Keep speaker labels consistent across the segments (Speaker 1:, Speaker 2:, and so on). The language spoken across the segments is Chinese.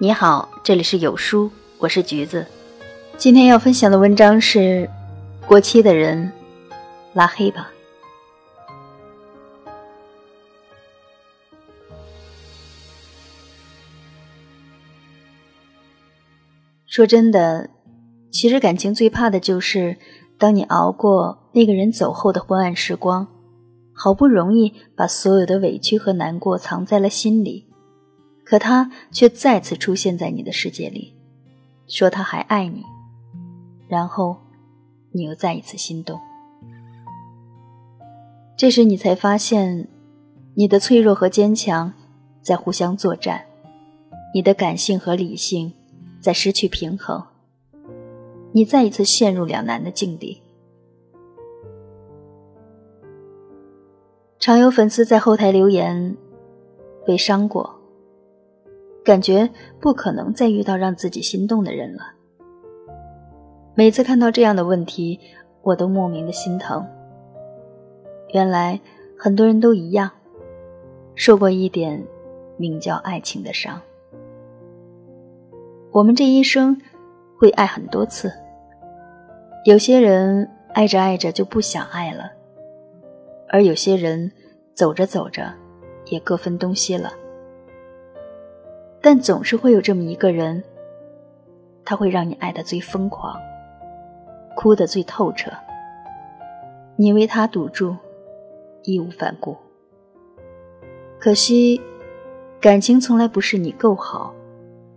Speaker 1: 你好，这里是有书，我是橘子。今天要分享的文章是：过期的人，拉黑吧。说真的，其实感情最怕的就是，当你熬过那个人走后的昏暗时光，好不容易把所有的委屈和难过藏在了心里。可他却再次出现在你的世界里，说他还爱你，然后你又再一次心动。这时你才发现，你的脆弱和坚强在互相作战，你的感性和理性在失去平衡，你再一次陷入两难的境地。常有粉丝在后台留言，被伤过。感觉不可能再遇到让自己心动的人了。每次看到这样的问题，我都莫名的心疼。原来很多人都一样，受过一点名叫爱情的伤。我们这一生会爱很多次，有些人爱着爱着就不想爱了，而有些人走着走着也各分东西了。但总是会有这么一个人，他会让你爱的最疯狂，哭得最透彻。你为他赌注，义无反顾。可惜，感情从来不是你够好，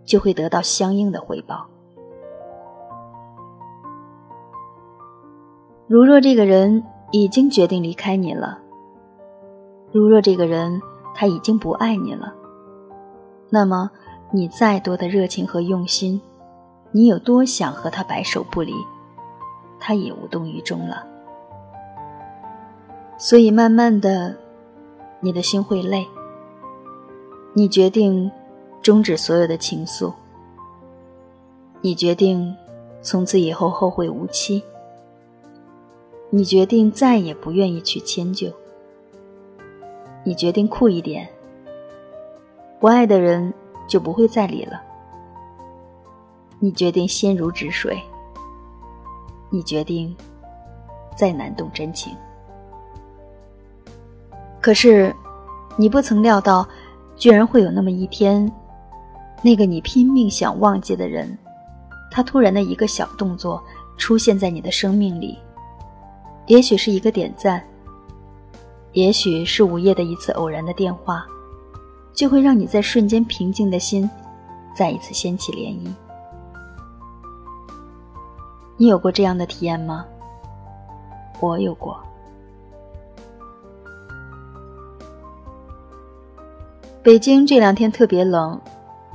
Speaker 1: 就会得到相应的回报。如若这个人已经决定离开你了，如若这个人他已经不爱你了。那么，你再多的热情和用心，你有多想和他白首不离，他也无动于衷了。所以，慢慢的，你的心会累。你决定终止所有的情愫，你决定从此以后后会无期，你决定再也不愿意去迁就，你决定酷一点。不爱的人就不会再理了。你决定心如止水，你决定再难动真情。可是，你不曾料到，居然会有那么一天，那个你拼命想忘记的人，他突然的一个小动作出现在你的生命里，也许是一个点赞，也许是午夜的一次偶然的电话。就会让你在瞬间平静的心，再一次掀起涟漪。你有过这样的体验吗？我有过。北京这两天特别冷，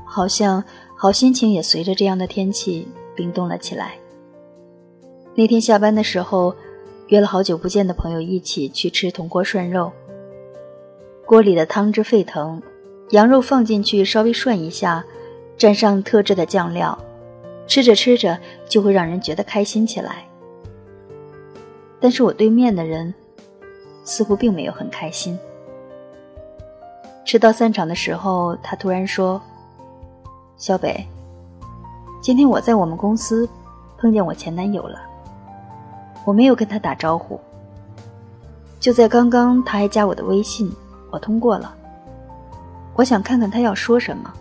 Speaker 1: 好像好心情也随着这样的天气冰冻了起来。那天下班的时候，约了好久不见的朋友一起去吃铜锅涮肉，锅里的汤汁沸腾。羊肉放进去，稍微涮一下，蘸上特制的酱料，吃着吃着就会让人觉得开心起来。但是我对面的人似乎并没有很开心。吃到散场的时候，他突然说：“小北，今天我在我们公司碰见我前男友了，我没有跟他打招呼。就在刚刚，他还加我的微信，我通过了。”我想看看他要说什么，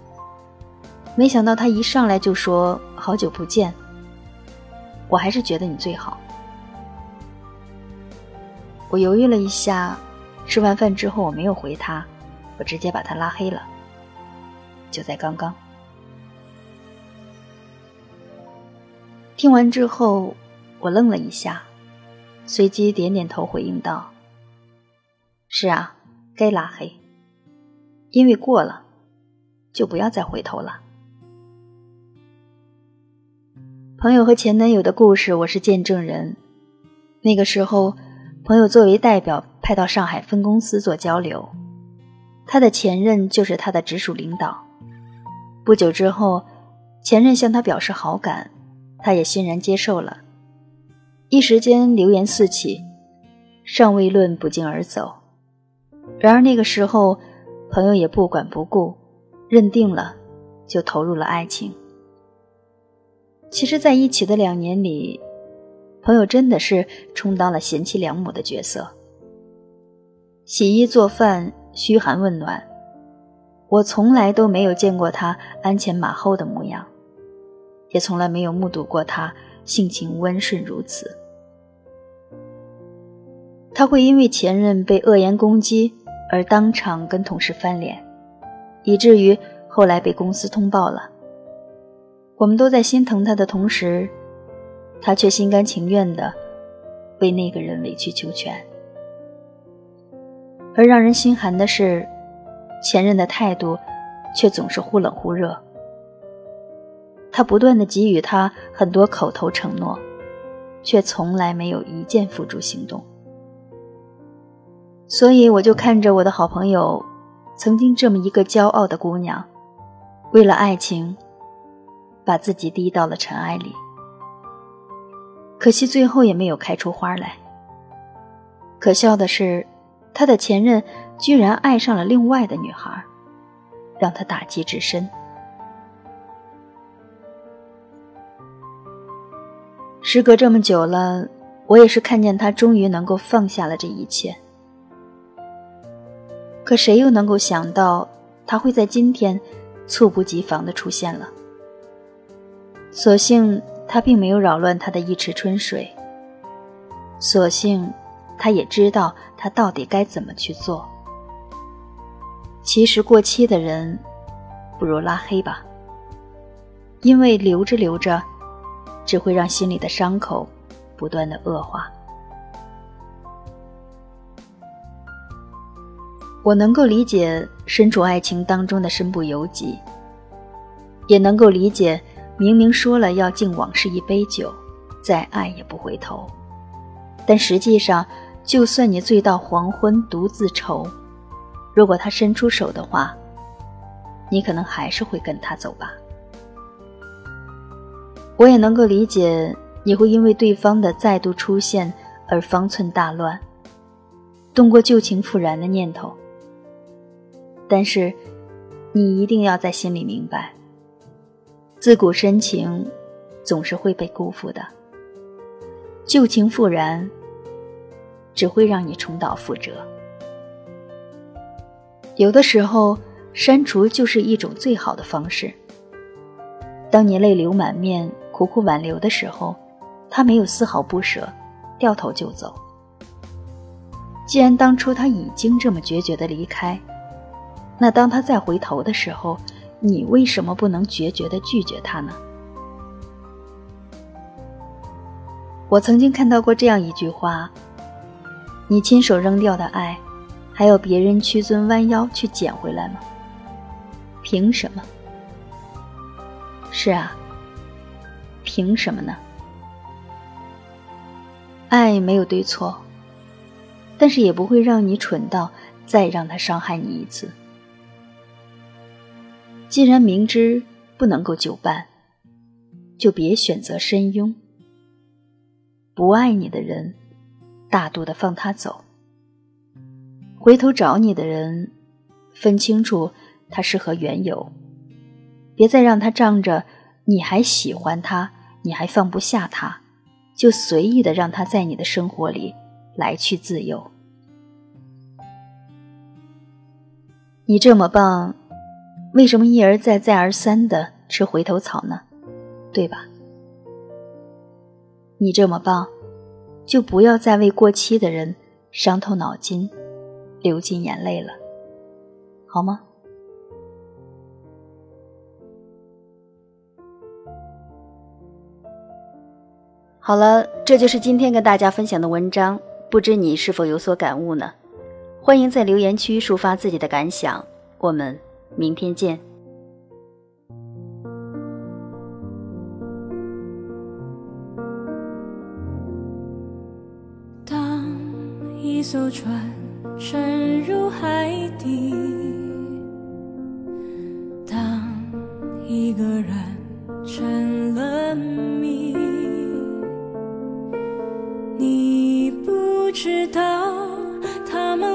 Speaker 1: 没想到他一上来就说“好久不见”，我还是觉得你最好。我犹豫了一下，吃完饭之后我没有回他，我直接把他拉黑了。就在刚刚，听完之后我愣了一下，随即点点头回应道：“是啊，该拉黑。”因为过了，就不要再回头了。朋友和前男友的故事，我是见证人。那个时候，朋友作为代表派到上海分公司做交流，他的前任就是他的直属领导。不久之后，前任向他表示好感，他也欣然接受了。一时间流言四起，上位论不胫而走。然而那个时候。朋友也不管不顾，认定了就投入了爱情。其实，在一起的两年里，朋友真的是充当了贤妻良母的角色，洗衣做饭、嘘寒问暖，我从来都没有见过他鞍前马后的模样，也从来没有目睹过他性情温顺如此。他会因为前任被恶言攻击而当场跟同事翻脸，以至于后来被公司通报了。我们都在心疼他的同时，他却心甘情愿的为那个人委曲求全。而让人心寒的是，前任的态度却总是忽冷忽热。他不断的给予他很多口头承诺，却从来没有一件付诸行动。所以我就看着我的好朋友，曾经这么一个骄傲的姑娘，为了爱情。把自己滴到了尘埃里，可惜最后也没有开出花来。可笑的是，他的前任居然爱上了另外的女孩，让他打击至深。时隔这么久了，我也是看见他终于能够放下了这一切。可谁又能够想到，他会在今天猝不及防的出现了？所幸他并没有扰乱他的一池春水。所幸，他也知道他到底该怎么去做。其实过期的人，不如拉黑吧，因为留着留着，只会让心里的伤口不断的恶化。我能够理解身处爱情当中的身不由己，也能够理解。明明说了要敬往事一杯酒，再爱也不回头，但实际上，就算你醉到黄昏独自愁，如果他伸出手的话，你可能还是会跟他走吧。我也能够理解你会因为对方的再度出现而方寸大乱，动过旧情复燃的念头。但是，你一定要在心里明白。自古深情，总是会被辜负的。旧情复燃，只会让你重蹈覆辙。有的时候，删除就是一种最好的方式。当你泪流满面、苦苦挽留的时候，他没有丝毫不舍，掉头就走。既然当初他已经这么决绝的离开，那当他再回头的时候，你为什么不能决绝的拒绝他呢？我曾经看到过这样一句话：“你亲手扔掉的爱，还要别人屈尊弯腰去捡回来吗？凭什么？”是啊，凭什么呢？爱没有对错，但是也不会让你蠢到再让他伤害你一次。既然明知不能够久伴，就别选择深拥。不爱你的人，大度的放他走。回头找你的人，分清楚他是何缘由，别再让他仗着你还喜欢他，你还放不下他，就随意的让他在你的生活里来去自由。你这么棒。为什么一而再、再而三的吃回头草呢？对吧？你这么棒，就不要再为过期的人伤透脑筋、流尽眼泪了，好吗？好了，这就是今天跟大家分享的文章，不知你是否有所感悟呢？欢迎在留言区抒发自己的感想，我们。明天见。
Speaker 2: 当一艘船沉入海底，当一个人成了谜，你不知道他们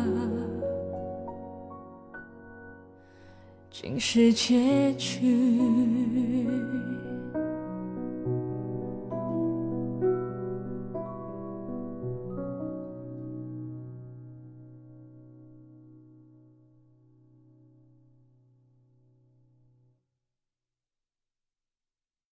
Speaker 2: 竟是结局。